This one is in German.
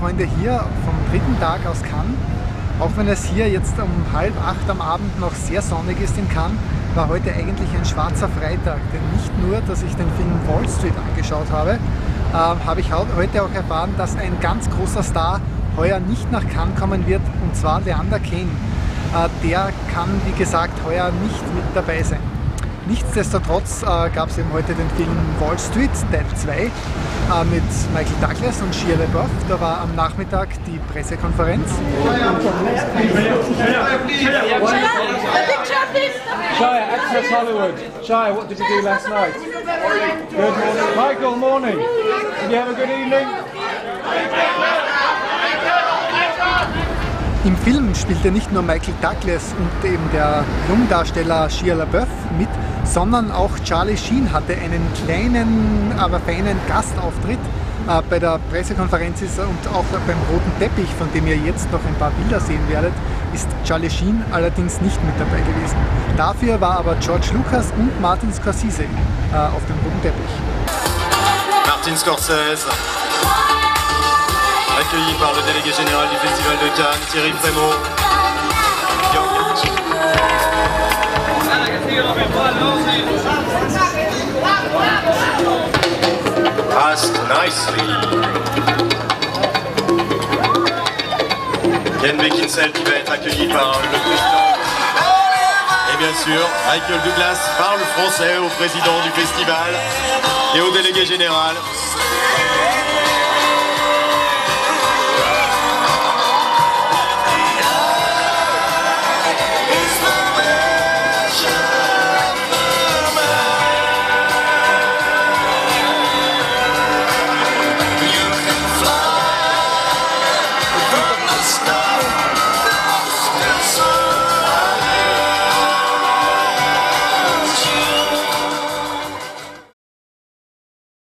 Freunde hier vom dritten Tag aus Cannes. Auch wenn es hier jetzt um halb acht am Abend noch sehr sonnig ist in Cannes, war heute eigentlich ein schwarzer Freitag. Denn nicht nur, dass ich den Film Wall Street angeschaut habe, äh, habe ich heute auch erfahren, dass ein ganz großer Star heuer nicht nach Cannes kommen wird, und zwar Leander Kane. Äh, der kann, wie gesagt, heuer nicht mit dabei sein. Nichtsdestotrotz äh, gab es eben heute den Film Wall Street Teil 2 äh, mit Michael Douglas und Shia LaBeouf. Da war am Nachmittag die Pressekonferenz. Michael, morning. Did you have a good evening? Im Film spielte nicht nur Michael Douglas und eben der Jungdarsteller Shia LaBeouf mit, sondern auch Charlie Sheen hatte einen kleinen, aber feinen Gastauftritt äh, bei der Pressekonferenz ist und auch beim roten Teppich, von dem ihr jetzt noch ein paar Bilder sehen werdet, ist Charlie Sheen allerdings nicht mit dabei gewesen. Dafür war aber George Lucas und Martin Scorsese äh, auf dem roten Teppich. Martin Scorsese, accueilli par le délégué général du Festival de Cannes, Thierry Frémaux. Passed nicely. Ken Beckinsale qui va être accueilli par le président. Et bien sûr, Michael Douglas parle français au président du festival et au délégué général.